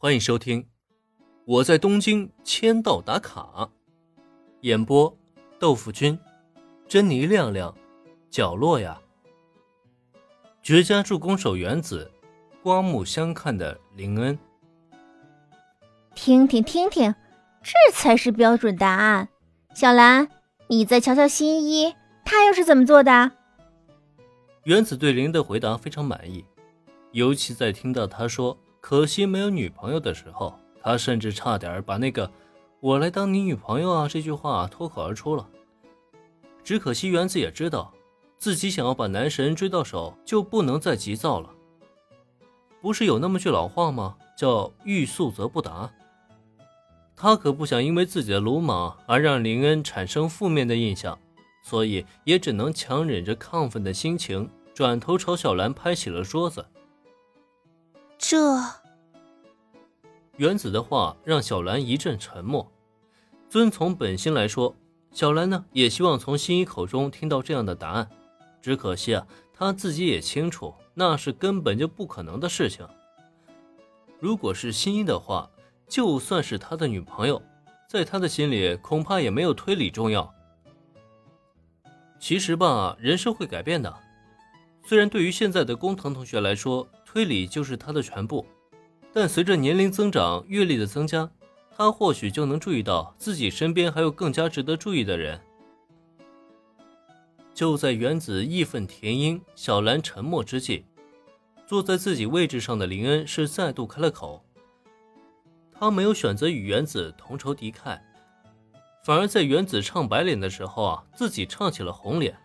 欢迎收听《我在东京签到打卡》，演播：豆腐君、珍妮亮亮、角落呀。绝佳助攻手原子，刮目相看的林恩。听听听听，这才是标准答案。小兰，你再瞧瞧新一，他又是怎么做的？原子对林的回答非常满意，尤其在听到他说“可惜没有女朋友”的时候，他甚至差点把那个“我来当你女朋友啊”这句话脱口而出了。只可惜原子也知道。自己想要把男神追到手，就不能再急躁了。不是有那么句老话吗？叫“欲速则不达”。他可不想因为自己的鲁莽而让林恩产生负面的印象，所以也只能强忍着亢奋的心情，转头朝小兰拍起了桌子。这原子的话让小兰一阵沉默。遵从本心来说，小兰呢也希望从新一口中听到这样的答案。只可惜啊，她自己也清楚，那是根本就不可能的事情。如果是新一的话，就算是他的女朋友，在他的心里恐怕也没有推理重要。其实吧，人是会改变的。虽然对于现在的工藤同学来说，推理就是他的全部，但随着年龄增长、阅历的增加，他或许就能注意到自己身边还有更加值得注意的人。就在原子义愤填膺、小兰沉默之际，坐在自己位置上的林恩是再度开了口。他没有选择与原子同仇敌忾，反而在原子唱白脸的时候啊，自己唱起了红脸。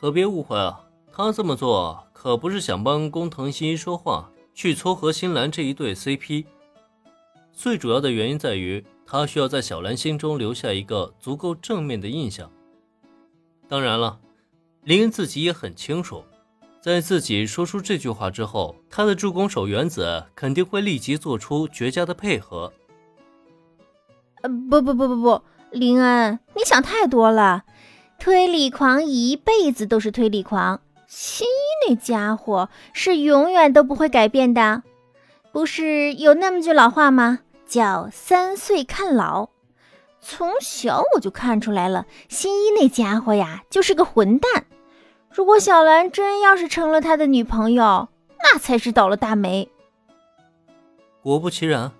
可别误会啊，他这么做可不是想帮工藤新一说话，去撮合新兰这一对 CP。最主要的原因在于，他需要在小兰心中留下一个足够正面的印象。当然了，林恩自己也很清楚，在自己说出这句话之后，他的助攻手原子肯定会立即做出绝佳的配合。呃，不不不不不，林恩，你想太多了。推理狂一辈子都是推理狂，新一那家伙是永远都不会改变的。不是有那么句老话吗？叫三岁看老。从小我就看出来了，新一那家伙呀，就是个混蛋。如果小兰真要是成了他的女朋友，那才是倒了大霉。果不其然，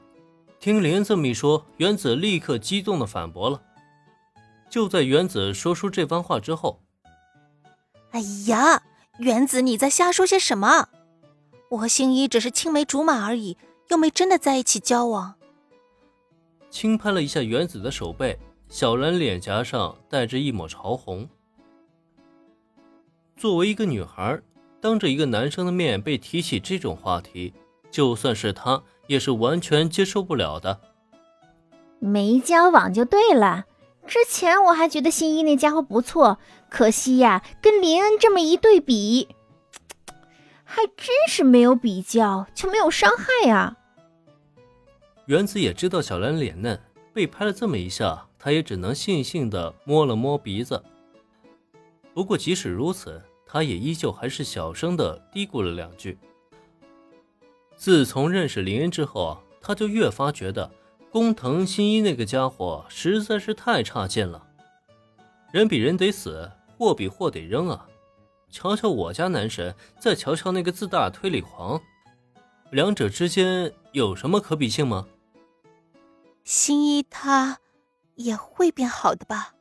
听林这么一说，原子立刻激动的反驳了。就在原子说出这番话之后，哎呀，原子你在瞎说些什么？我和星一只是青梅竹马而已，又没真的在一起交往。轻拍了一下原子的手背，小兰脸颊上带着一抹潮红。作为一个女孩，当着一个男生的面被提起这种话题，就算是她也是完全接受不了的。没交往就对了。之前我还觉得新一那家伙不错，可惜呀，跟林恩这么一对比，还真是没有比较就没有伤害呀。原子也知道小兰脸嫩，被拍了这么一下，他也只能悻悻地摸了摸鼻子。不过即使如此，他也依旧还是小声地嘀咕了两句。自从认识林恩之后，他就越发觉得工藤新一那个家伙实在是太差劲了。人比人得死，货比货得扔啊！瞧瞧我家男神，再瞧瞧那个自大推理狂，两者之间有什么可比性吗？新一他也会变好的吧。